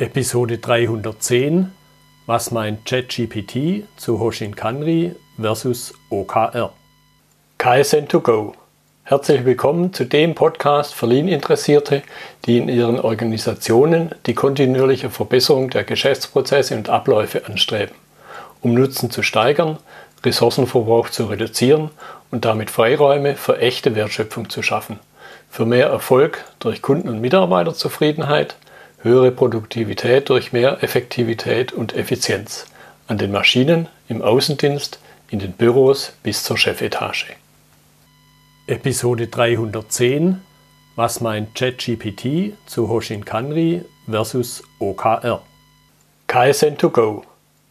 Episode 310 Was meint ChatGPT zu Hoshin Kanri versus OKR? KSN2Go. Herzlich willkommen zu dem Podcast für Lean-Interessierte, die in ihren Organisationen die kontinuierliche Verbesserung der Geschäftsprozesse und Abläufe anstreben, um Nutzen zu steigern, Ressourcenverbrauch zu reduzieren und damit Freiräume für echte Wertschöpfung zu schaffen, für mehr Erfolg durch Kunden- und Mitarbeiterzufriedenheit – höhere Produktivität durch mehr Effektivität und Effizienz an den Maschinen, im Außendienst, in den Büros bis zur Chefetage. Episode 310 Was meint ChatGPT zu Hoshin Kanri versus OKR? KSN2Go.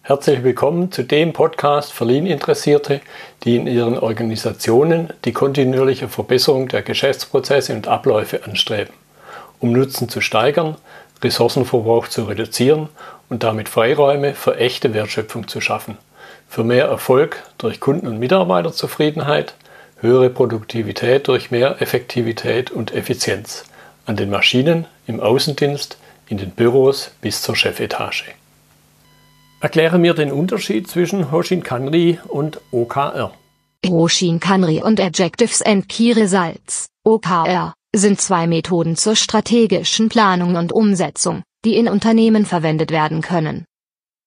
Herzlich willkommen zu dem Podcast für Lean-Interessierte, die in ihren Organisationen die kontinuierliche Verbesserung der Geschäftsprozesse und Abläufe anstreben, um Nutzen zu steigern, Ressourcenverbrauch zu reduzieren und damit Freiräume für echte Wertschöpfung zu schaffen, für mehr Erfolg durch Kunden- und Mitarbeiterzufriedenheit, höhere Produktivität durch mehr Effektivität und Effizienz an den Maschinen, im Außendienst, in den Büros bis zur Chefetage. Erkläre mir den Unterschied zwischen Hoshin Kanri und OKR. Hoshin Kanri und Adjectives and Key Results, OKR sind zwei Methoden zur strategischen Planung und Umsetzung, die in Unternehmen verwendet werden können.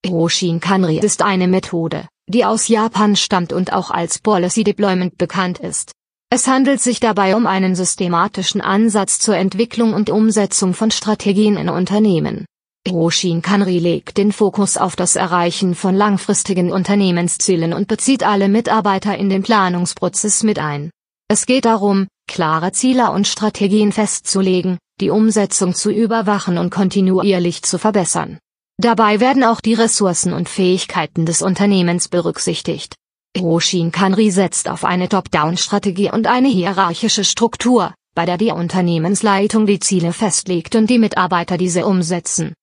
Hoshin Kanri ist eine Methode, die aus Japan stammt und auch als Policy Deployment bekannt ist. Es handelt sich dabei um einen systematischen Ansatz zur Entwicklung und Umsetzung von Strategien in Unternehmen. Hoshin Kanri legt den Fokus auf das Erreichen von langfristigen Unternehmenszielen und bezieht alle Mitarbeiter in den Planungsprozess mit ein. Es geht darum, klare Ziele und Strategien festzulegen, die Umsetzung zu überwachen und kontinuierlich zu verbessern. Dabei werden auch die Ressourcen und Fähigkeiten des Unternehmens berücksichtigt. Hoshin Kanri setzt auf eine Top-Down-Strategie und eine hierarchische Struktur, bei der die Unternehmensleitung die Ziele festlegt und die Mitarbeiter diese umsetzen.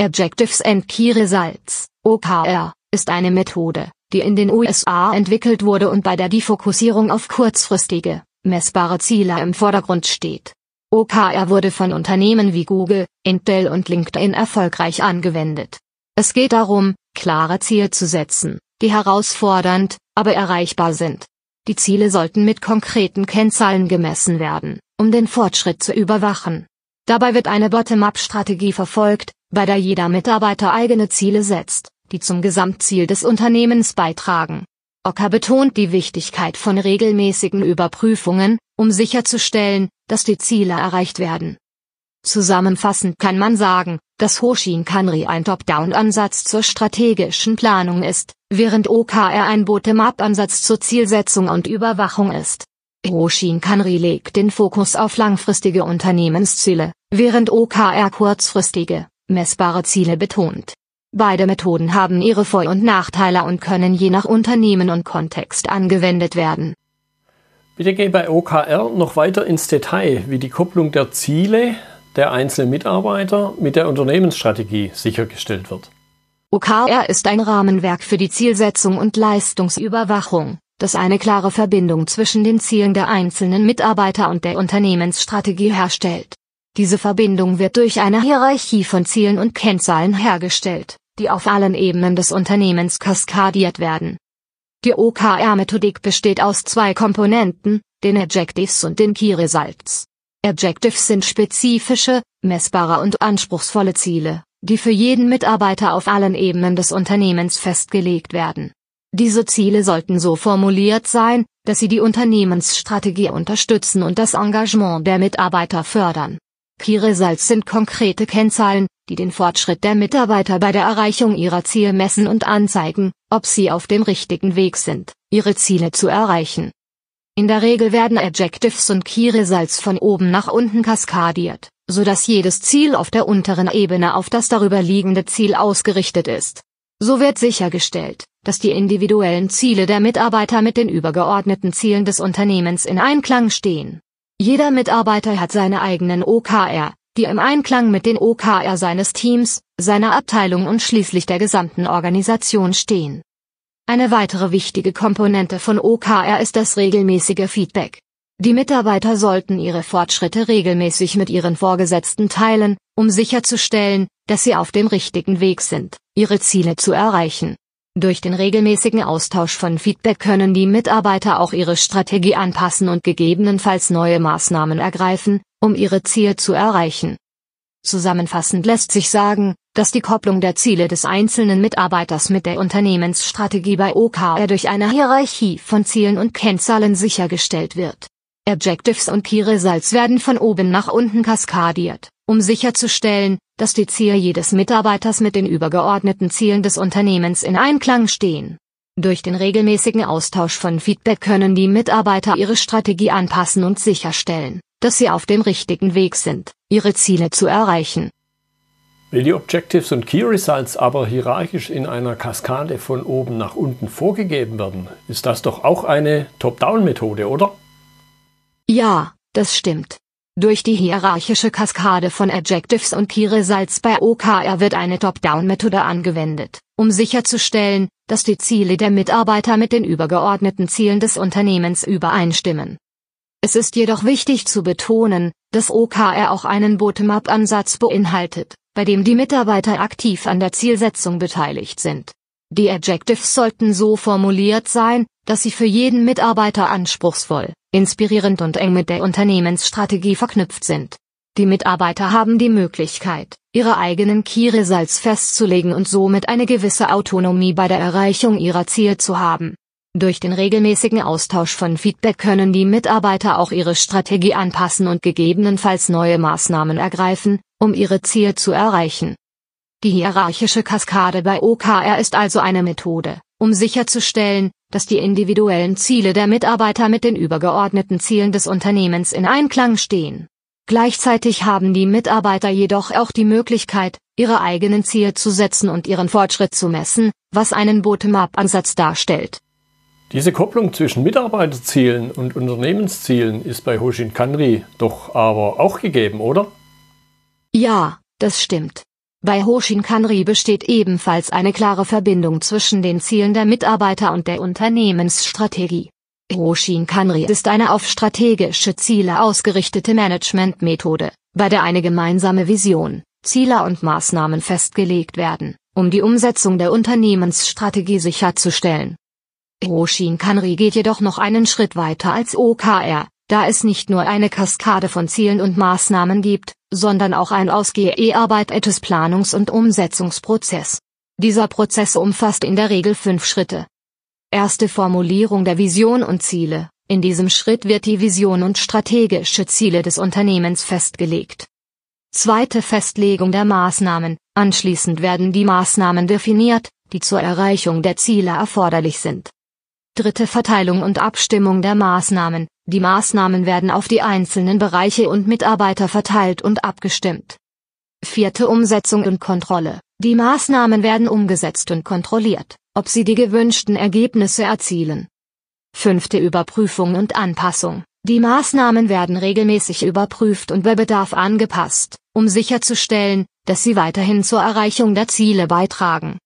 Objectives and Key Results, OKR, ist eine Methode, die in den USA entwickelt wurde und bei der die Fokussierung auf kurzfristige, messbare Ziele im Vordergrund steht. OKR wurde von Unternehmen wie Google, Intel und LinkedIn erfolgreich angewendet. Es geht darum, klare Ziele zu setzen, die herausfordernd, aber erreichbar sind. Die Ziele sollten mit konkreten Kennzahlen gemessen werden, um den Fortschritt zu überwachen. Dabei wird eine Bottom-up-Strategie verfolgt, bei der jeder Mitarbeiter eigene Ziele setzt, die zum Gesamtziel des Unternehmens beitragen. Ocker betont die Wichtigkeit von regelmäßigen Überprüfungen, um sicherzustellen, dass die Ziele erreicht werden. Zusammenfassend kann man sagen, dass Hoshin Kanri ein Top-Down-Ansatz zur strategischen Planung ist, während OKR ein Bottom-up-Ansatz zur Zielsetzung und Überwachung ist. Hoshin Kanri legt den Fokus auf langfristige Unternehmensziele, während OKR kurzfristige, messbare Ziele betont. Beide Methoden haben ihre Vor- und Nachteile und können je nach Unternehmen und Kontext angewendet werden. Bitte geh bei OKR noch weiter ins Detail, wie die Kopplung der Ziele der einzelnen Mitarbeiter mit der Unternehmensstrategie sichergestellt wird. OKR ist ein Rahmenwerk für die Zielsetzung und Leistungsüberwachung, das eine klare Verbindung zwischen den Zielen der einzelnen Mitarbeiter und der Unternehmensstrategie herstellt. Diese Verbindung wird durch eine Hierarchie von Zielen und Kennzahlen hergestellt die auf allen Ebenen des Unternehmens kaskadiert werden. Die OKR-Methodik besteht aus zwei Komponenten, den Adjectives und den Key Results. Adjectives sind spezifische, messbare und anspruchsvolle Ziele, die für jeden Mitarbeiter auf allen Ebenen des Unternehmens festgelegt werden. Diese Ziele sollten so formuliert sein, dass sie die Unternehmensstrategie unterstützen und das Engagement der Mitarbeiter fördern. Key sind konkrete Kennzahlen, die den Fortschritt der Mitarbeiter bei der Erreichung ihrer Ziele messen und anzeigen, ob sie auf dem richtigen Weg sind, ihre Ziele zu erreichen. In der Regel werden Adjectives und Key von oben nach unten kaskadiert, so dass jedes Ziel auf der unteren Ebene auf das darüber liegende Ziel ausgerichtet ist. So wird sichergestellt, dass die individuellen Ziele der Mitarbeiter mit den übergeordneten Zielen des Unternehmens in Einklang stehen. Jeder Mitarbeiter hat seine eigenen OKR, die im Einklang mit den OKR seines Teams, seiner Abteilung und schließlich der gesamten Organisation stehen. Eine weitere wichtige Komponente von OKR ist das regelmäßige Feedback. Die Mitarbeiter sollten ihre Fortschritte regelmäßig mit ihren Vorgesetzten teilen, um sicherzustellen, dass sie auf dem richtigen Weg sind, ihre Ziele zu erreichen. Durch den regelmäßigen Austausch von Feedback können die Mitarbeiter auch ihre Strategie anpassen und gegebenenfalls neue Maßnahmen ergreifen, um ihre Ziele zu erreichen. Zusammenfassend lässt sich sagen, dass die Kopplung der Ziele des einzelnen Mitarbeiters mit der Unternehmensstrategie bei OKR durch eine Hierarchie von Zielen und Kennzahlen sichergestellt wird. Objectives und Key Results werden von oben nach unten kaskadiert, um sicherzustellen, dass die Ziele jedes Mitarbeiters mit den übergeordneten Zielen des Unternehmens in Einklang stehen. Durch den regelmäßigen Austausch von Feedback können die Mitarbeiter ihre Strategie anpassen und sicherstellen, dass sie auf dem richtigen Weg sind, ihre Ziele zu erreichen. Weil die Objectives und Key Results aber hierarchisch in einer Kaskade von oben nach unten vorgegeben werden, ist das doch auch eine Top-Down-Methode, oder? Ja, das stimmt. Durch die hierarchische Kaskade von Adjectives und Key Results bei OKR wird eine Top-Down-Methode angewendet, um sicherzustellen, dass die Ziele der Mitarbeiter mit den übergeordneten Zielen des Unternehmens übereinstimmen. Es ist jedoch wichtig zu betonen, dass OKR auch einen Bottom-up-Ansatz beinhaltet, bei dem die Mitarbeiter aktiv an der Zielsetzung beteiligt sind. Die Adjectives sollten so formuliert sein, dass sie für jeden Mitarbeiter anspruchsvoll, inspirierend und eng mit der Unternehmensstrategie verknüpft sind. Die Mitarbeiter haben die Möglichkeit, ihre eigenen Key Results festzulegen und somit eine gewisse Autonomie bei der Erreichung ihrer Ziele zu haben. Durch den regelmäßigen Austausch von Feedback können die Mitarbeiter auch ihre Strategie anpassen und gegebenenfalls neue Maßnahmen ergreifen, um ihre Ziele zu erreichen. Die hierarchische Kaskade bei OKR ist also eine Methode, um sicherzustellen, dass die individuellen Ziele der Mitarbeiter mit den übergeordneten Zielen des Unternehmens in Einklang stehen. Gleichzeitig haben die Mitarbeiter jedoch auch die Möglichkeit, ihre eigenen Ziele zu setzen und ihren Fortschritt zu messen, was einen Bottom-up-Ansatz darstellt. Diese Kopplung zwischen Mitarbeiterzielen und Unternehmenszielen ist bei Hoshin Kanri doch aber auch gegeben, oder? Ja, das stimmt. Bei Hoshin Kanri besteht ebenfalls eine klare Verbindung zwischen den Zielen der Mitarbeiter und der Unternehmensstrategie. Hoshin Kanri ist eine auf strategische Ziele ausgerichtete Managementmethode, bei der eine gemeinsame Vision, Ziele und Maßnahmen festgelegt werden, um die Umsetzung der Unternehmensstrategie sicherzustellen. Hoshin Kanri geht jedoch noch einen Schritt weiter als OKR, da es nicht nur eine Kaskade von Zielen und Maßnahmen gibt, sondern auch ein ausgearbeitetes Planungs- und Umsetzungsprozess. Dieser Prozess umfasst in der Regel fünf Schritte. Erste Formulierung der Vision und Ziele. In diesem Schritt wird die Vision und strategische Ziele des Unternehmens festgelegt. Zweite Festlegung der Maßnahmen. Anschließend werden die Maßnahmen definiert, die zur Erreichung der Ziele erforderlich sind. Dritte Verteilung und Abstimmung der Maßnahmen. Die Maßnahmen werden auf die einzelnen Bereiche und Mitarbeiter verteilt und abgestimmt. Vierte Umsetzung und Kontrolle. Die Maßnahmen werden umgesetzt und kontrolliert, ob sie die gewünschten Ergebnisse erzielen. Fünfte Überprüfung und Anpassung. Die Maßnahmen werden regelmäßig überprüft und bei Bedarf angepasst, um sicherzustellen, dass sie weiterhin zur Erreichung der Ziele beitragen.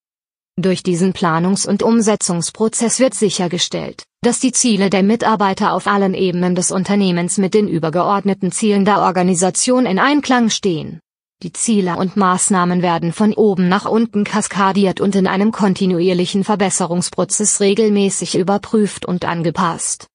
Durch diesen Planungs- und Umsetzungsprozess wird sichergestellt, dass die Ziele der Mitarbeiter auf allen Ebenen des Unternehmens mit den übergeordneten Zielen der Organisation in Einklang stehen. Die Ziele und Maßnahmen werden von oben nach unten kaskadiert und in einem kontinuierlichen Verbesserungsprozess regelmäßig überprüft und angepasst.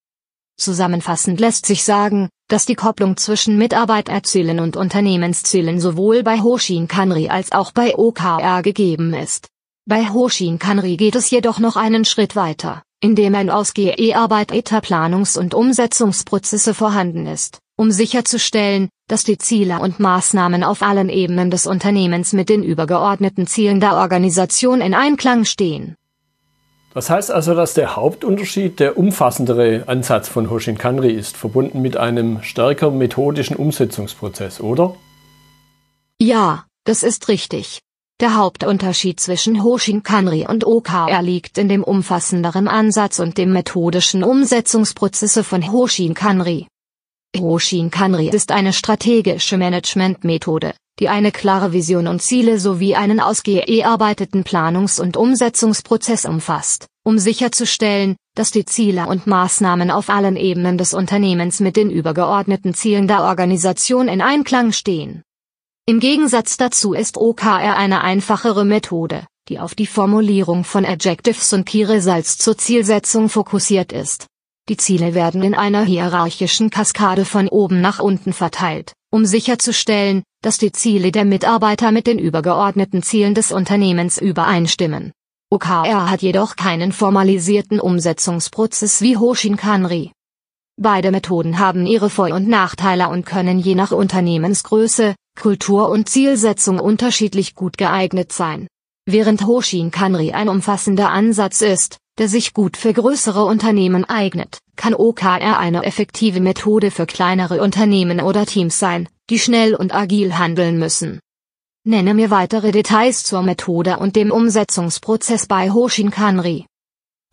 Zusammenfassend lässt sich sagen, dass die Kopplung zwischen Mitarbeiterzielen und Unternehmenszielen sowohl bei Hoshin Kanri als auch bei OKR gegeben ist. Bei Hoshin Kanri geht es jedoch noch einen Schritt weiter, indem ein ausgearbeiteter Planungs- und Umsetzungsprozesse vorhanden ist, um sicherzustellen, dass die Ziele und Maßnahmen auf allen Ebenen des Unternehmens mit den übergeordneten Zielen der Organisation in Einklang stehen. Das heißt also, dass der Hauptunterschied der umfassendere Ansatz von Hoshin Kanri ist, verbunden mit einem stärker methodischen Umsetzungsprozess, oder? Ja, das ist richtig. Der Hauptunterschied zwischen Hoshin Kanri und OKR liegt in dem umfassenderen Ansatz und dem methodischen Umsetzungsprozesse von Hoshin Kanri. Hoshin Kanri ist eine strategische Managementmethode, die eine klare Vision und Ziele sowie einen ausgearbeiteten Planungs- und Umsetzungsprozess umfasst, um sicherzustellen, dass die Ziele und Maßnahmen auf allen Ebenen des Unternehmens mit den übergeordneten Zielen der Organisation in Einklang stehen. Im Gegensatz dazu ist OKR eine einfachere Methode, die auf die Formulierung von Adjectives und Key Results zur Zielsetzung fokussiert ist. Die Ziele werden in einer hierarchischen Kaskade von oben nach unten verteilt, um sicherzustellen, dass die Ziele der Mitarbeiter mit den übergeordneten Zielen des Unternehmens übereinstimmen. OKR hat jedoch keinen formalisierten Umsetzungsprozess wie Hoshinkanri. Beide Methoden haben ihre Vor- und Nachteile und können je nach Unternehmensgröße, Kultur und Zielsetzung unterschiedlich gut geeignet sein. Während Hoshinkanri ein umfassender Ansatz ist, der sich gut für größere Unternehmen eignet, kann OKR eine effektive Methode für kleinere Unternehmen oder Teams sein, die schnell und agil handeln müssen. Nenne mir weitere Details zur Methode und dem Umsetzungsprozess bei Hoshinkanri.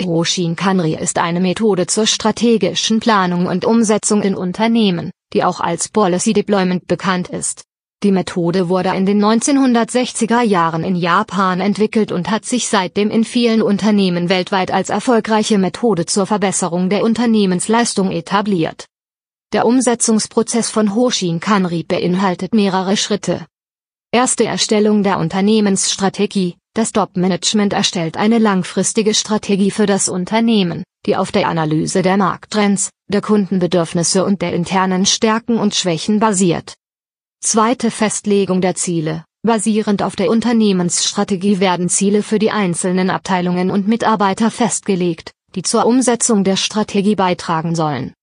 Hoshinkanri ist eine Methode zur strategischen Planung und Umsetzung in Unternehmen, die auch als Policy Deployment bekannt ist. Die Methode wurde in den 1960er Jahren in Japan entwickelt und hat sich seitdem in vielen Unternehmen weltweit als erfolgreiche Methode zur Verbesserung der Unternehmensleistung etabliert. Der Umsetzungsprozess von Hoshin Kanri beinhaltet mehrere Schritte. Erste Erstellung der Unternehmensstrategie. Das Top-Management erstellt eine langfristige Strategie für das Unternehmen, die auf der Analyse der Markttrends, der Kundenbedürfnisse und der internen Stärken und Schwächen basiert. Zweite Festlegung der Ziele. Basierend auf der Unternehmensstrategie werden Ziele für die einzelnen Abteilungen und Mitarbeiter festgelegt, die zur Umsetzung der Strategie beitragen sollen.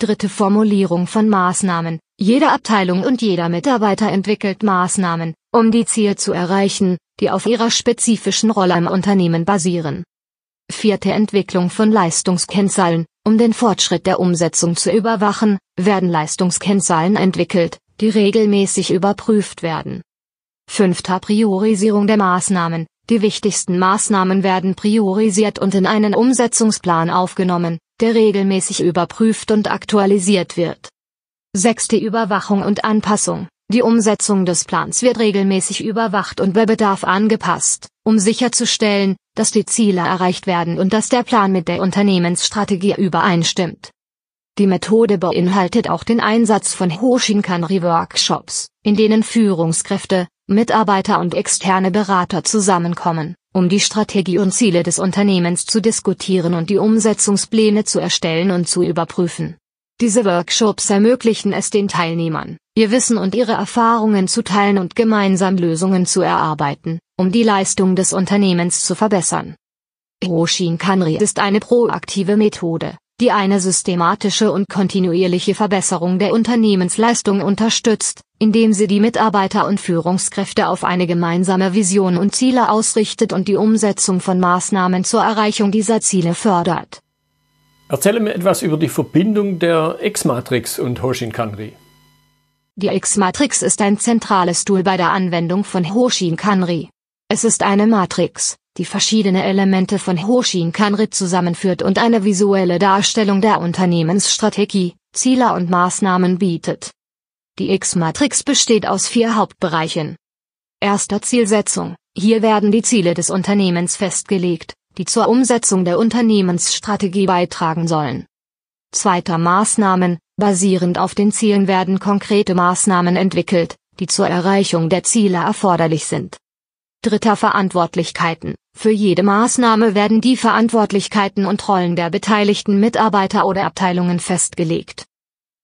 Dritte Formulierung von Maßnahmen. Jede Abteilung und jeder Mitarbeiter entwickelt Maßnahmen, um die Ziele zu erreichen, die auf ihrer spezifischen Rolle im Unternehmen basieren. Vierte Entwicklung von Leistungskennzahlen. Um den Fortschritt der Umsetzung zu überwachen, werden Leistungskennzahlen entwickelt, die regelmäßig überprüft werden. Fünfter Priorisierung der Maßnahmen. Die wichtigsten Maßnahmen werden priorisiert und in einen Umsetzungsplan aufgenommen, der regelmäßig überprüft und aktualisiert wird. Sechste Überwachung und Anpassung. Die Umsetzung des Plans wird regelmäßig überwacht und bei Bedarf angepasst, um sicherzustellen, dass die Ziele erreicht werden und dass der Plan mit der Unternehmensstrategie übereinstimmt. Die Methode beinhaltet auch den Einsatz von Hoshinkanri-Workshops, in denen Führungskräfte, Mitarbeiter und externe Berater zusammenkommen, um die Strategie und Ziele des Unternehmens zu diskutieren und die Umsetzungspläne zu erstellen und zu überprüfen. Diese Workshops ermöglichen es den Teilnehmern, ihr Wissen und ihre Erfahrungen zu teilen und gemeinsam Lösungen zu erarbeiten, um die Leistung des Unternehmens zu verbessern. Hoshin Kanri ist eine proaktive Methode, die eine systematische und kontinuierliche Verbesserung der Unternehmensleistung unterstützt, indem sie die Mitarbeiter und Führungskräfte auf eine gemeinsame Vision und Ziele ausrichtet und die Umsetzung von Maßnahmen zur Erreichung dieser Ziele fördert. Erzähle mir etwas über die Verbindung der X-Matrix und Hoshin Kanri. Die X-Matrix ist ein zentrales Tool bei der Anwendung von Hoshin Kanri. Es ist eine Matrix, die verschiedene Elemente von Hoshin Kanri zusammenführt und eine visuelle Darstellung der Unternehmensstrategie, Ziele und Maßnahmen bietet. Die X-Matrix besteht aus vier Hauptbereichen. Erster Zielsetzung. Hier werden die Ziele des Unternehmens festgelegt, die zur Umsetzung der Unternehmensstrategie beitragen sollen. Zweiter Maßnahmen. Basierend auf den Zielen werden konkrete Maßnahmen entwickelt, die zur Erreichung der Ziele erforderlich sind. Dritter Verantwortlichkeiten. Für jede Maßnahme werden die Verantwortlichkeiten und Rollen der beteiligten Mitarbeiter oder Abteilungen festgelegt.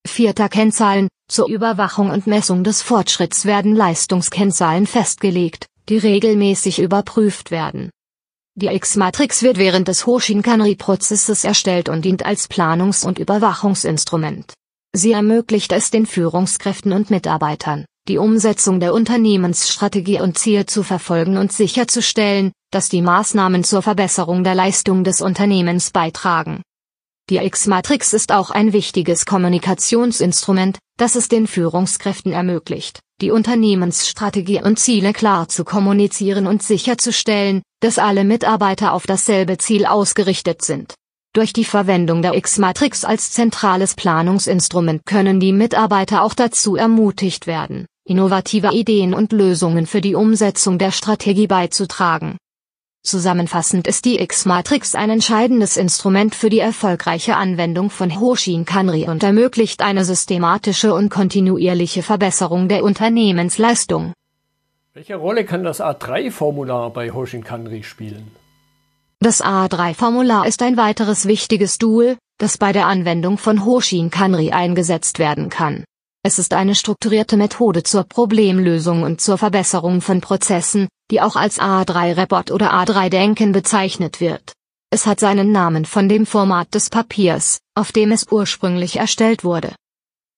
Vierter Kennzahlen. Zur Überwachung und Messung des Fortschritts werden Leistungskennzahlen festgelegt, die regelmäßig überprüft werden. Die X-Matrix wird während des Hoshinkanri-Prozesses erstellt und dient als Planungs- und Überwachungsinstrument. Sie ermöglicht es den Führungskräften und Mitarbeitern, die Umsetzung der Unternehmensstrategie und Ziel zu verfolgen und sicherzustellen, dass die Maßnahmen zur Verbesserung der Leistung des Unternehmens beitragen. Die X-Matrix ist auch ein wichtiges Kommunikationsinstrument, das es den Führungskräften ermöglicht, die Unternehmensstrategie und Ziele klar zu kommunizieren und sicherzustellen, dass alle Mitarbeiter auf dasselbe Ziel ausgerichtet sind. Durch die Verwendung der X-Matrix als zentrales Planungsinstrument können die Mitarbeiter auch dazu ermutigt werden, innovative Ideen und Lösungen für die Umsetzung der Strategie beizutragen. Zusammenfassend ist die X-Matrix ein entscheidendes Instrument für die erfolgreiche Anwendung von Hoshin-Kanri und ermöglicht eine systematische und kontinuierliche Verbesserung der Unternehmensleistung. Welche Rolle kann das A3-Formular bei Hoshin-Kanri spielen? Das A3-Formular ist ein weiteres wichtiges Tool, das bei der Anwendung von Hoshin-Kanri eingesetzt werden kann. Es ist eine strukturierte Methode zur Problemlösung und zur Verbesserung von Prozessen, die auch als A3-Report oder A3-Denken bezeichnet wird. Es hat seinen Namen von dem Format des Papiers, auf dem es ursprünglich erstellt wurde.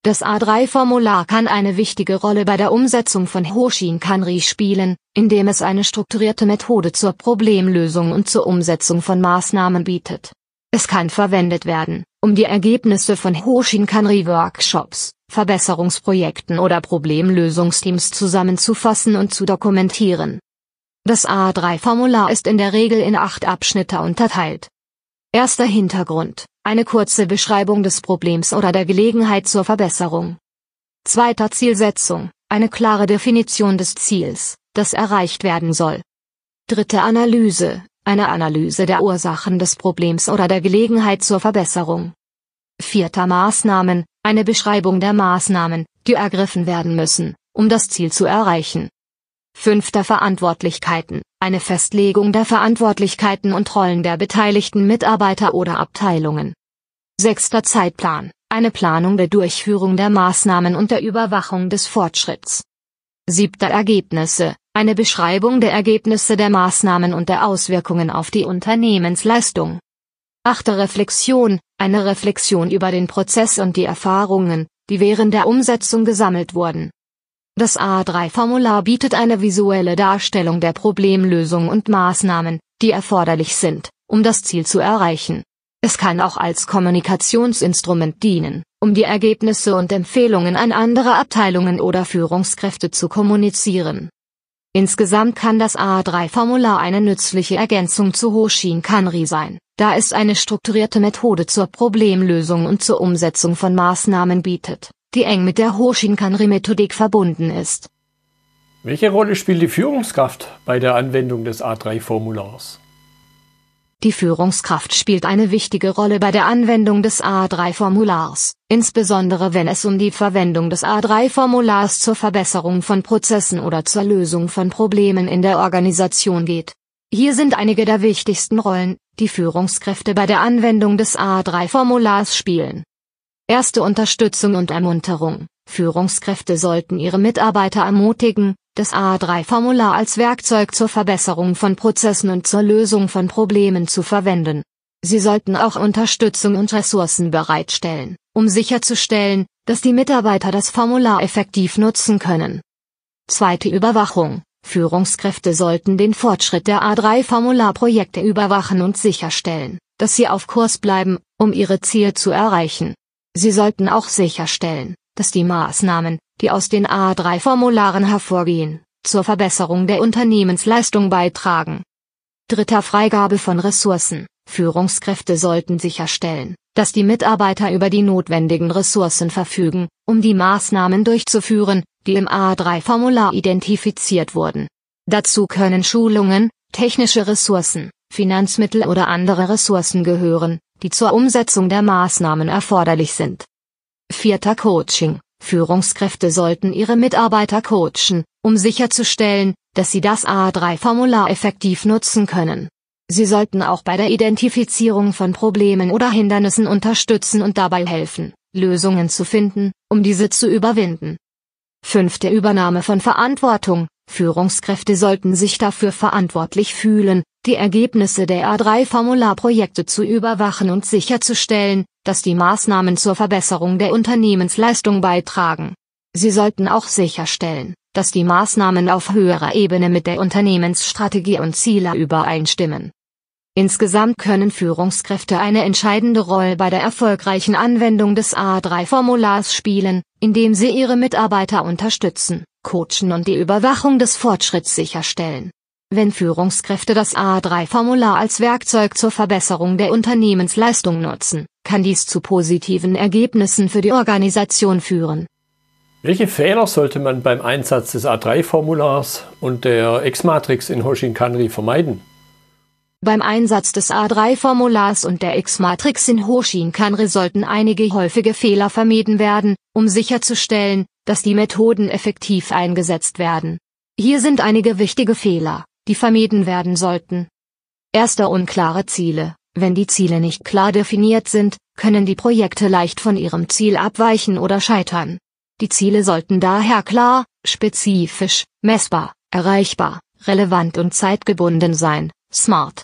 Das A3-Formular kann eine wichtige Rolle bei der Umsetzung von Hoshin Kanri spielen, indem es eine strukturierte Methode zur Problemlösung und zur Umsetzung von Maßnahmen bietet. Es kann verwendet werden, um die Ergebnisse von Hoshin Kanri Workshops, Verbesserungsprojekten oder Problemlösungsteams zusammenzufassen und zu dokumentieren. Das A3-Formular ist in der Regel in acht Abschnitte unterteilt. Erster Hintergrund, eine kurze Beschreibung des Problems oder der Gelegenheit zur Verbesserung. Zweiter Zielsetzung, eine klare Definition des Ziels, das erreicht werden soll. Dritte Analyse, eine Analyse der Ursachen des Problems oder der Gelegenheit zur Verbesserung. Vierter Maßnahmen, eine Beschreibung der Maßnahmen, die ergriffen werden müssen, um das Ziel zu erreichen. Fünfter Verantwortlichkeiten, eine Festlegung der Verantwortlichkeiten und Rollen der beteiligten Mitarbeiter oder Abteilungen. Sechster Zeitplan, eine Planung der Durchführung der Maßnahmen und der Überwachung des Fortschritts. Siebter Ergebnisse, eine Beschreibung der Ergebnisse der Maßnahmen und der Auswirkungen auf die Unternehmensleistung. Achte Reflexion, eine Reflexion über den Prozess und die Erfahrungen, die während der Umsetzung gesammelt wurden. Das A3-Formular bietet eine visuelle Darstellung der Problemlösung und Maßnahmen, die erforderlich sind, um das Ziel zu erreichen. Es kann auch als Kommunikationsinstrument dienen, um die Ergebnisse und Empfehlungen an andere Abteilungen oder Führungskräfte zu kommunizieren. Insgesamt kann das A3-Formular eine nützliche Ergänzung zu Hoshin Kanri sein, da es eine strukturierte Methode zur Problemlösung und zur Umsetzung von Maßnahmen bietet, die eng mit der Hoshin Kanri-Methodik verbunden ist. Welche Rolle spielt die Führungskraft bei der Anwendung des A3-Formulars? Die Führungskraft spielt eine wichtige Rolle bei der Anwendung des A3-Formulars, insbesondere wenn es um die Verwendung des A3-Formulars zur Verbesserung von Prozessen oder zur Lösung von Problemen in der Organisation geht. Hier sind einige der wichtigsten Rollen, die Führungskräfte bei der Anwendung des A3-Formulars spielen. Erste Unterstützung und Ermunterung. Führungskräfte sollten ihre Mitarbeiter ermutigen, das A3-Formular als Werkzeug zur Verbesserung von Prozessen und zur Lösung von Problemen zu verwenden. Sie sollten auch Unterstützung und Ressourcen bereitstellen, um sicherzustellen, dass die Mitarbeiter das Formular effektiv nutzen können. Zweite Überwachung. Führungskräfte sollten den Fortschritt der A3-Formularprojekte überwachen und sicherstellen, dass sie auf Kurs bleiben, um ihre Ziele zu erreichen. Sie sollten auch sicherstellen, dass die Maßnahmen, die aus den A3-Formularen hervorgehen, zur Verbesserung der Unternehmensleistung beitragen. Dritter Freigabe von Ressourcen. Führungskräfte sollten sicherstellen, dass die Mitarbeiter über die notwendigen Ressourcen verfügen, um die Maßnahmen durchzuführen, die im A3-Formular identifiziert wurden. Dazu können Schulungen, technische Ressourcen, Finanzmittel oder andere Ressourcen gehören, die zur Umsetzung der Maßnahmen erforderlich sind. Vierter Coaching. Führungskräfte sollten ihre Mitarbeiter coachen, um sicherzustellen, dass sie das A3-Formular effektiv nutzen können. Sie sollten auch bei der Identifizierung von Problemen oder Hindernissen unterstützen und dabei helfen, Lösungen zu finden, um diese zu überwinden. Fünfte Übernahme von Verantwortung. Führungskräfte sollten sich dafür verantwortlich fühlen, die Ergebnisse der A3-Formularprojekte zu überwachen und sicherzustellen, dass die Maßnahmen zur Verbesserung der Unternehmensleistung beitragen. Sie sollten auch sicherstellen, dass die Maßnahmen auf höherer Ebene mit der Unternehmensstrategie und Ziele übereinstimmen. Insgesamt können Führungskräfte eine entscheidende Rolle bei der erfolgreichen Anwendung des A3-Formulars spielen, indem sie ihre Mitarbeiter unterstützen, coachen und die Überwachung des Fortschritts sicherstellen. Wenn Führungskräfte das A3-Formular als Werkzeug zur Verbesserung der Unternehmensleistung nutzen, kann dies zu positiven Ergebnissen für die Organisation führen. Welche Fehler sollte man beim Einsatz des A3-Formulars und der X-Matrix in Hoshin Kanri vermeiden? Beim Einsatz des A3-Formulars und der X-Matrix in Hoshin-Kanri sollten einige häufige Fehler vermieden werden, um sicherzustellen, dass die Methoden effektiv eingesetzt werden. Hier sind einige wichtige Fehler, die vermieden werden sollten. Erster unklare Ziele. Wenn die Ziele nicht klar definiert sind, können die Projekte leicht von ihrem Ziel abweichen oder scheitern. Die Ziele sollten daher klar, spezifisch, messbar, erreichbar, relevant und zeitgebunden sein, smart.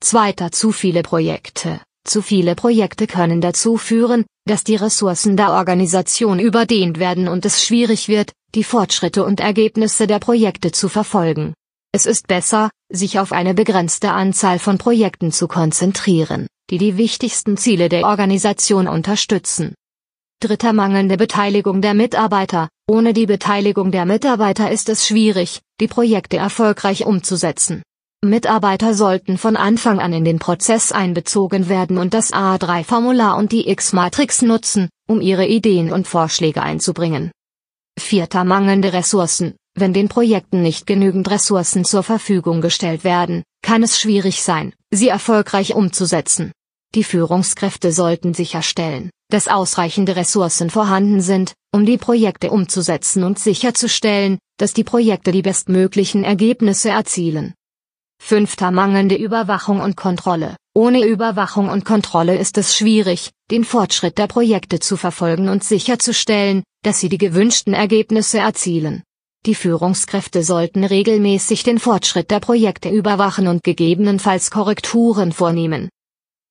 Zweiter zu viele Projekte. Zu viele Projekte können dazu führen, dass die Ressourcen der Organisation überdehnt werden und es schwierig wird, die Fortschritte und Ergebnisse der Projekte zu verfolgen. Es ist besser, sich auf eine begrenzte Anzahl von Projekten zu konzentrieren, die die wichtigsten Ziele der Organisation unterstützen. Dritter mangelnde Beteiligung der Mitarbeiter. Ohne die Beteiligung der Mitarbeiter ist es schwierig, die Projekte erfolgreich umzusetzen. Mitarbeiter sollten von Anfang an in den Prozess einbezogen werden und das A3-Formular und die X-Matrix nutzen, um ihre Ideen und Vorschläge einzubringen. Vierter mangelnde Ressourcen. Wenn den Projekten nicht genügend Ressourcen zur Verfügung gestellt werden, kann es schwierig sein, sie erfolgreich umzusetzen. Die Führungskräfte sollten sicherstellen, dass ausreichende Ressourcen vorhanden sind, um die Projekte umzusetzen und sicherzustellen, dass die Projekte die bestmöglichen Ergebnisse erzielen. Fünfter mangelnde Überwachung und Kontrolle. Ohne Überwachung und Kontrolle ist es schwierig, den Fortschritt der Projekte zu verfolgen und sicherzustellen, dass sie die gewünschten Ergebnisse erzielen. Die Führungskräfte sollten regelmäßig den Fortschritt der Projekte überwachen und gegebenenfalls Korrekturen vornehmen.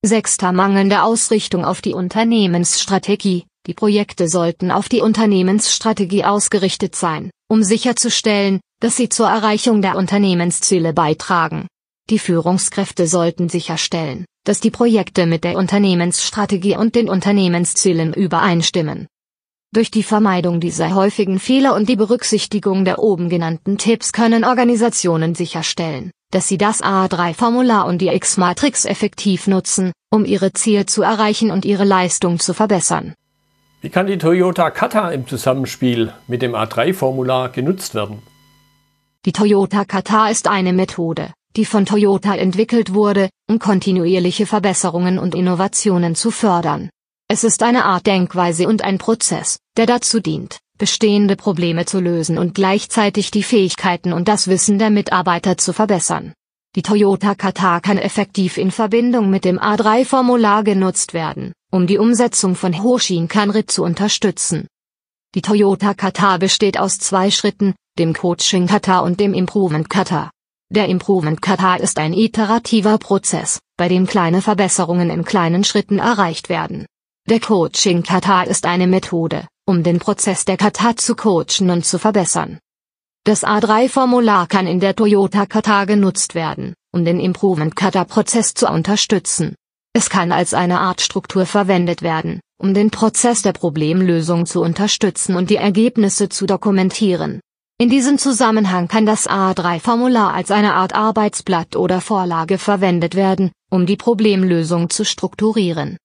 Sechster mangelnde Ausrichtung auf die Unternehmensstrategie. Die Projekte sollten auf die Unternehmensstrategie ausgerichtet sein, um sicherzustellen, dass sie zur Erreichung der Unternehmensziele beitragen. Die Führungskräfte sollten sicherstellen, dass die Projekte mit der Unternehmensstrategie und den Unternehmenszielen übereinstimmen. Durch die Vermeidung dieser häufigen Fehler und die Berücksichtigung der oben genannten Tipps können Organisationen sicherstellen, dass sie das A3-Formular und die X-Matrix effektiv nutzen, um ihre Ziele zu erreichen und ihre Leistung zu verbessern. Wie kann die Toyota Kata im Zusammenspiel mit dem A3-Formular genutzt werden? Die Toyota Kata ist eine Methode, die von Toyota entwickelt wurde, um kontinuierliche Verbesserungen und Innovationen zu fördern. Es ist eine Art Denkweise und ein Prozess, der dazu dient, bestehende Probleme zu lösen und gleichzeitig die Fähigkeiten und das Wissen der Mitarbeiter zu verbessern. Die Toyota Kata kann effektiv in Verbindung mit dem A3-Formular genutzt werden, um die Umsetzung von Hoshin Kanri zu unterstützen. Die Toyota Kata besteht aus zwei Schritten, dem Coaching Kata und dem Improvement Kata. Der Improvement Kata ist ein iterativer Prozess, bei dem kleine Verbesserungen in kleinen Schritten erreicht werden. Der Coaching Kata ist eine Methode, um den Prozess der Kata zu coachen und zu verbessern. Das A3-Formular kann in der Toyota Kata genutzt werden, um den Improvement Kata-Prozess zu unterstützen. Es kann als eine Art Struktur verwendet werden, um den Prozess der Problemlösung zu unterstützen und die Ergebnisse zu dokumentieren. In diesem Zusammenhang kann das A3-Formular als eine Art Arbeitsblatt oder Vorlage verwendet werden, um die Problemlösung zu strukturieren.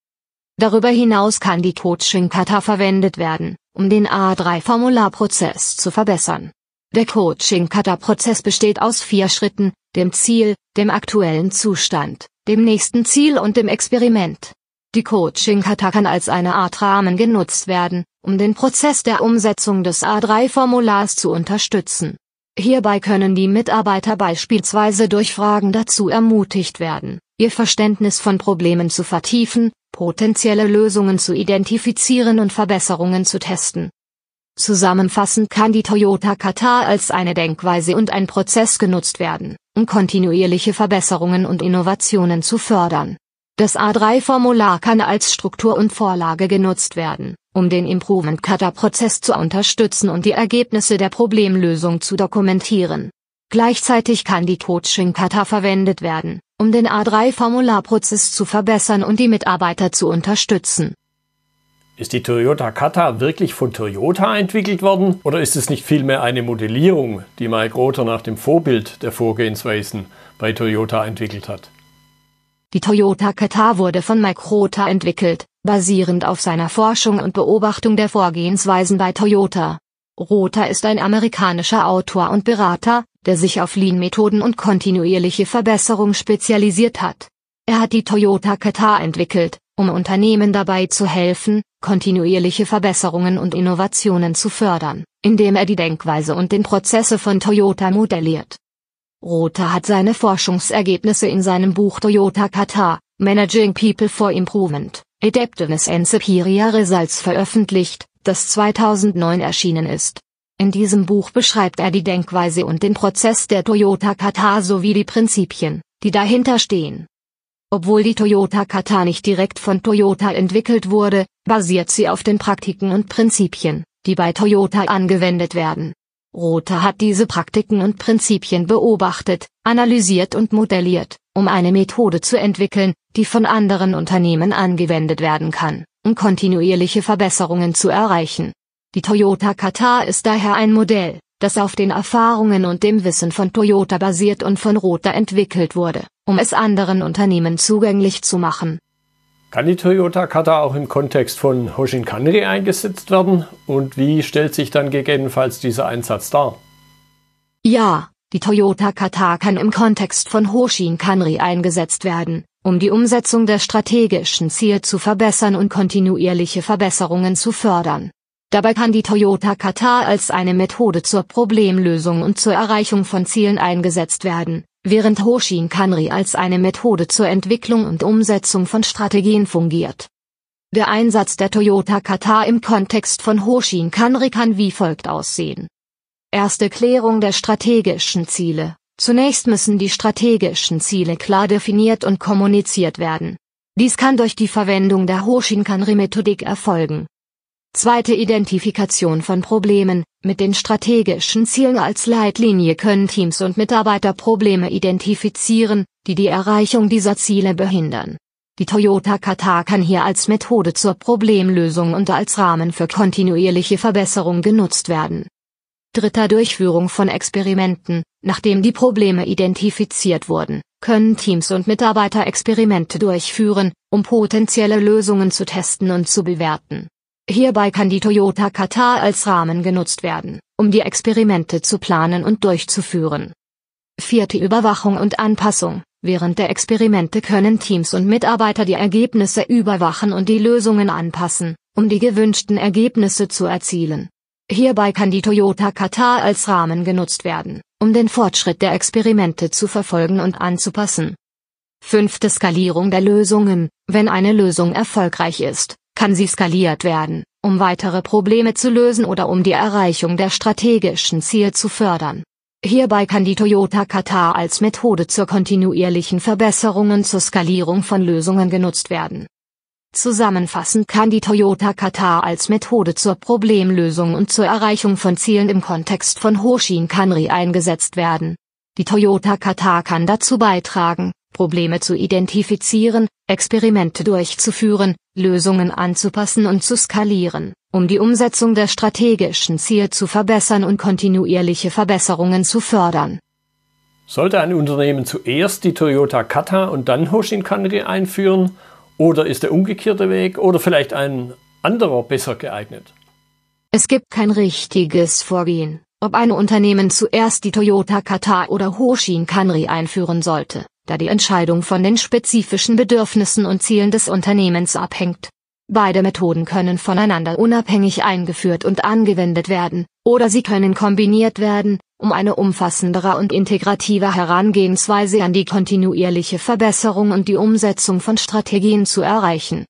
Darüber hinaus kann die Coaching-Kata verwendet werden, um den A3-Formularprozess zu verbessern. Der Coaching-Kata-Prozess besteht aus vier Schritten, dem Ziel, dem aktuellen Zustand, dem nächsten Ziel und dem Experiment. Die Coaching-Kata kann als eine Art Rahmen genutzt werden, um den Prozess der Umsetzung des A3-Formulars zu unterstützen. Hierbei können die Mitarbeiter beispielsweise durch Fragen dazu ermutigt werden, ihr Verständnis von Problemen zu vertiefen, potenzielle Lösungen zu identifizieren und Verbesserungen zu testen. Zusammenfassend kann die Toyota Qatar als eine Denkweise und ein Prozess genutzt werden, um kontinuierliche Verbesserungen und Innovationen zu fördern. Das A3-Formular kann als Struktur und Vorlage genutzt werden, um den Improvement Cutter-Prozess zu unterstützen und die Ergebnisse der Problemlösung zu dokumentieren. Gleichzeitig kann die Coaching Cutter verwendet werden, um den A3-Formularprozess zu verbessern und die Mitarbeiter zu unterstützen. Ist die Toyota Kata wirklich von Toyota entwickelt worden oder ist es nicht vielmehr eine Modellierung, die Mike Rother nach dem Vorbild der Vorgehensweisen bei Toyota entwickelt hat? Die Toyota Kata wurde von Mike Rota entwickelt, basierend auf seiner Forschung und Beobachtung der Vorgehensweisen bei Toyota. Rother ist ein amerikanischer Autor und Berater, der sich auf Lean-Methoden und kontinuierliche Verbesserung spezialisiert hat. Er hat die Toyota Kata entwickelt, um Unternehmen dabei zu helfen, kontinuierliche Verbesserungen und Innovationen zu fördern, indem er die Denkweise und den Prozesse von Toyota modelliert. Rother hat seine Forschungsergebnisse in seinem Buch Toyota Kata, Managing People for Improvement, Adaptiveness and Superior Results veröffentlicht, das 2009 erschienen ist. In diesem Buch beschreibt er die Denkweise und den Prozess der Toyota Kata sowie die Prinzipien, die dahinter stehen. Obwohl die Toyota Kata nicht direkt von Toyota entwickelt wurde, basiert sie auf den Praktiken und Prinzipien, die bei Toyota angewendet werden. Rother hat diese Praktiken und Prinzipien beobachtet, analysiert und modelliert, um eine Methode zu entwickeln, die von anderen Unternehmen angewendet werden kann, um kontinuierliche Verbesserungen zu erreichen. Die Toyota Kata ist daher ein Modell, das auf den Erfahrungen und dem Wissen von Toyota basiert und von Rother entwickelt wurde, um es anderen Unternehmen zugänglich zu machen. Kann die Toyota Kata auch im Kontext von Hoshin Kanri eingesetzt werden? Und wie stellt sich dann gegebenenfalls dieser Einsatz dar? Ja, die Toyota Kata kann im Kontext von Hoshin Kanri eingesetzt werden, um die Umsetzung der strategischen Ziele zu verbessern und kontinuierliche Verbesserungen zu fördern. Dabei kann die Toyota Kata als eine Methode zur Problemlösung und zur Erreichung von Zielen eingesetzt werden, während Hoshin Kanri als eine Methode zur Entwicklung und Umsetzung von Strategien fungiert. Der Einsatz der Toyota Kata im Kontext von Hoshin Kanri kann wie folgt aussehen. Erste Klärung der strategischen Ziele. Zunächst müssen die strategischen Ziele klar definiert und kommuniziert werden. Dies kann durch die Verwendung der Hoshin Kanri Methodik erfolgen. Zweite Identifikation von Problemen. Mit den strategischen Zielen als Leitlinie können Teams und Mitarbeiter Probleme identifizieren, die die Erreichung dieser Ziele behindern. Die Toyota Kata kann hier als Methode zur Problemlösung und als Rahmen für kontinuierliche Verbesserung genutzt werden. Dritter Durchführung von Experimenten. Nachdem die Probleme identifiziert wurden, können Teams und Mitarbeiter Experimente durchführen, um potenzielle Lösungen zu testen und zu bewerten. Hierbei kann die Toyota Kata als Rahmen genutzt werden, um die Experimente zu planen und durchzuführen. Vierte Überwachung und Anpassung. Während der Experimente können Teams und Mitarbeiter die Ergebnisse überwachen und die Lösungen anpassen, um die gewünschten Ergebnisse zu erzielen. Hierbei kann die Toyota Kata als Rahmen genutzt werden, um den Fortschritt der Experimente zu verfolgen und anzupassen. Fünfte Skalierung der Lösungen. Wenn eine Lösung erfolgreich ist, kann sie skaliert werden, um weitere Probleme zu lösen oder um die Erreichung der strategischen Ziel zu fördern. Hierbei kann die Toyota Kata als Methode zur kontinuierlichen Verbesserung und zur Skalierung von Lösungen genutzt werden. Zusammenfassend kann die Toyota Kata als Methode zur Problemlösung und zur Erreichung von Zielen im Kontext von Hoshin Kanri eingesetzt werden. Die Toyota Kata kann dazu beitragen, Probleme zu identifizieren, Experimente durchzuführen, Lösungen anzupassen und zu skalieren, um die Umsetzung der strategischen Ziele zu verbessern und kontinuierliche Verbesserungen zu fördern. Sollte ein Unternehmen zuerst die Toyota Kata und dann Hoshin Kanri einführen? Oder ist der umgekehrte Weg oder vielleicht ein anderer besser geeignet? Es gibt kein richtiges Vorgehen, ob ein Unternehmen zuerst die Toyota Kata oder Hoshin Kanri einführen sollte da die Entscheidung von den spezifischen Bedürfnissen und Zielen des Unternehmens abhängt. Beide Methoden können voneinander unabhängig eingeführt und angewendet werden, oder sie können kombiniert werden, um eine umfassendere und integrative Herangehensweise an die kontinuierliche Verbesserung und die Umsetzung von Strategien zu erreichen.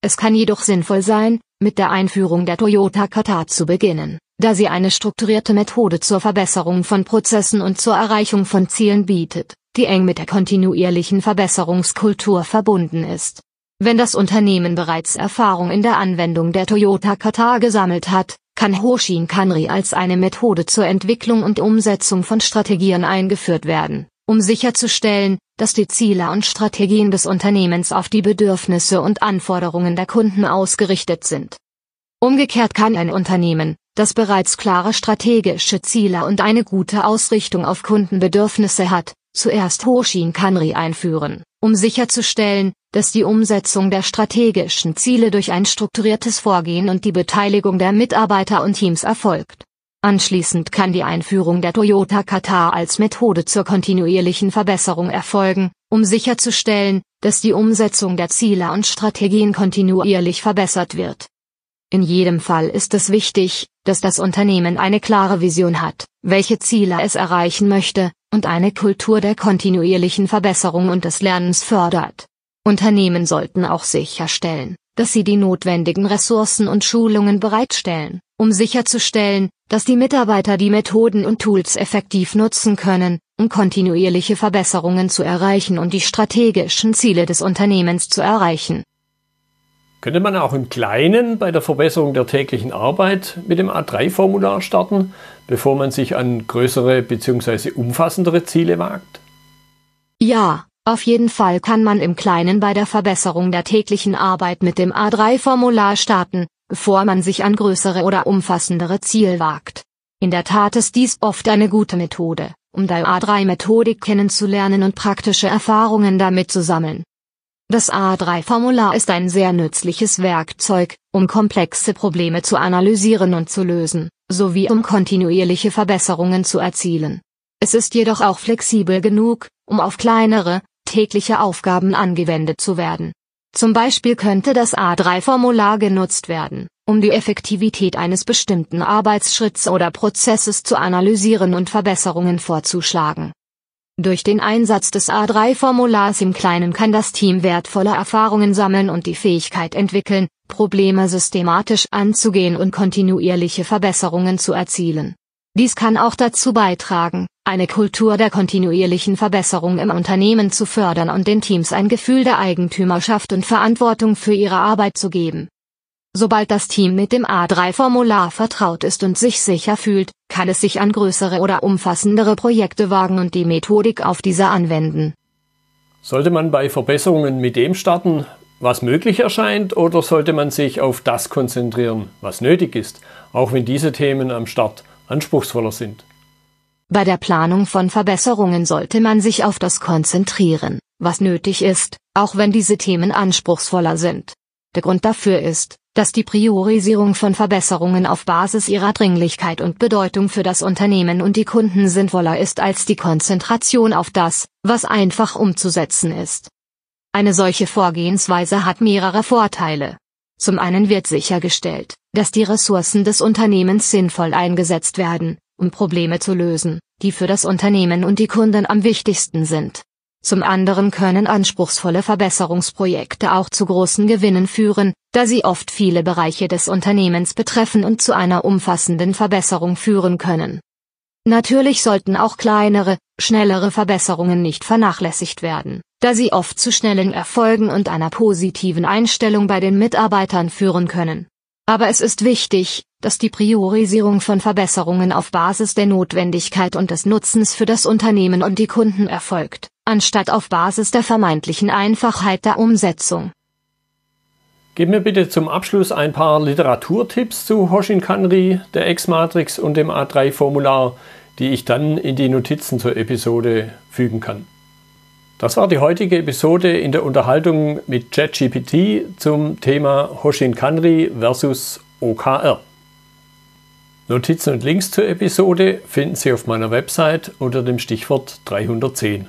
Es kann jedoch sinnvoll sein, mit der Einführung der Toyota Kata zu beginnen, da sie eine strukturierte Methode zur Verbesserung von Prozessen und zur Erreichung von Zielen bietet die eng mit der kontinuierlichen Verbesserungskultur verbunden ist. Wenn das Unternehmen bereits Erfahrung in der Anwendung der Toyota Kata gesammelt hat, kann Hoshin Kanri als eine Methode zur Entwicklung und Umsetzung von Strategien eingeführt werden, um sicherzustellen, dass die Ziele und Strategien des Unternehmens auf die Bedürfnisse und Anforderungen der Kunden ausgerichtet sind. Umgekehrt kann ein Unternehmen, das bereits klare strategische Ziele und eine gute Ausrichtung auf Kundenbedürfnisse hat, zuerst Hoshin Kanri einführen, um sicherzustellen, dass die Umsetzung der strategischen Ziele durch ein strukturiertes Vorgehen und die Beteiligung der Mitarbeiter und Teams erfolgt. Anschließend kann die Einführung der Toyota Kata als Methode zur kontinuierlichen Verbesserung erfolgen, um sicherzustellen, dass die Umsetzung der Ziele und Strategien kontinuierlich verbessert wird. In jedem Fall ist es wichtig, dass das Unternehmen eine klare Vision hat, welche Ziele es erreichen möchte, und eine Kultur der kontinuierlichen Verbesserung und des Lernens fördert. Unternehmen sollten auch sicherstellen, dass sie die notwendigen Ressourcen und Schulungen bereitstellen, um sicherzustellen, dass die Mitarbeiter die Methoden und Tools effektiv nutzen können, um kontinuierliche Verbesserungen zu erreichen und die strategischen Ziele des Unternehmens zu erreichen. Könnte man auch im Kleinen bei der Verbesserung der täglichen Arbeit mit dem A3-Formular starten, bevor man sich an größere bzw. umfassendere Ziele wagt? Ja, auf jeden Fall kann man im Kleinen bei der Verbesserung der täglichen Arbeit mit dem A3-Formular starten, bevor man sich an größere oder umfassendere Ziele wagt. In der Tat ist dies oft eine gute Methode, um die A3-Methodik kennenzulernen und praktische Erfahrungen damit zu sammeln. Das A3-Formular ist ein sehr nützliches Werkzeug, um komplexe Probleme zu analysieren und zu lösen, sowie um kontinuierliche Verbesserungen zu erzielen. Es ist jedoch auch flexibel genug, um auf kleinere, tägliche Aufgaben angewendet zu werden. Zum Beispiel könnte das A3-Formular genutzt werden, um die Effektivität eines bestimmten Arbeitsschritts oder Prozesses zu analysieren und Verbesserungen vorzuschlagen. Durch den Einsatz des A3-Formulars im Kleinen kann das Team wertvolle Erfahrungen sammeln und die Fähigkeit entwickeln, Probleme systematisch anzugehen und kontinuierliche Verbesserungen zu erzielen. Dies kann auch dazu beitragen, eine Kultur der kontinuierlichen Verbesserung im Unternehmen zu fördern und den Teams ein Gefühl der Eigentümerschaft und Verantwortung für ihre Arbeit zu geben. Sobald das Team mit dem A3-Formular vertraut ist und sich sicher fühlt, kann es sich an größere oder umfassendere Projekte wagen und die Methodik auf diese anwenden. Sollte man bei Verbesserungen mit dem starten, was möglich erscheint, oder sollte man sich auf das konzentrieren, was nötig ist, auch wenn diese Themen am Start anspruchsvoller sind. Bei der Planung von Verbesserungen sollte man sich auf das konzentrieren, was nötig ist, auch wenn diese Themen anspruchsvoller sind. Der Grund dafür ist, dass die Priorisierung von Verbesserungen auf Basis ihrer Dringlichkeit und Bedeutung für das Unternehmen und die Kunden sinnvoller ist als die Konzentration auf das, was einfach umzusetzen ist. Eine solche Vorgehensweise hat mehrere Vorteile. Zum einen wird sichergestellt, dass die Ressourcen des Unternehmens sinnvoll eingesetzt werden, um Probleme zu lösen, die für das Unternehmen und die Kunden am wichtigsten sind. Zum anderen können anspruchsvolle Verbesserungsprojekte auch zu großen Gewinnen führen, da sie oft viele Bereiche des Unternehmens betreffen und zu einer umfassenden Verbesserung führen können. Natürlich sollten auch kleinere, schnellere Verbesserungen nicht vernachlässigt werden, da sie oft zu schnellen Erfolgen und einer positiven Einstellung bei den Mitarbeitern führen können. Aber es ist wichtig, dass die Priorisierung von Verbesserungen auf Basis der Notwendigkeit und des Nutzens für das Unternehmen und die Kunden erfolgt, anstatt auf Basis der vermeintlichen Einfachheit der Umsetzung. Gib mir bitte zum Abschluss ein paar Literaturtipps zu Hoshin Kanri, der X-Matrix und dem A3-Formular, die ich dann in die Notizen zur Episode fügen kann. Das war die heutige Episode in der Unterhaltung mit ChatGPT zum Thema Hoshin Kanri versus OKR. Notizen und Links zur Episode finden Sie auf meiner Website unter dem Stichwort 310.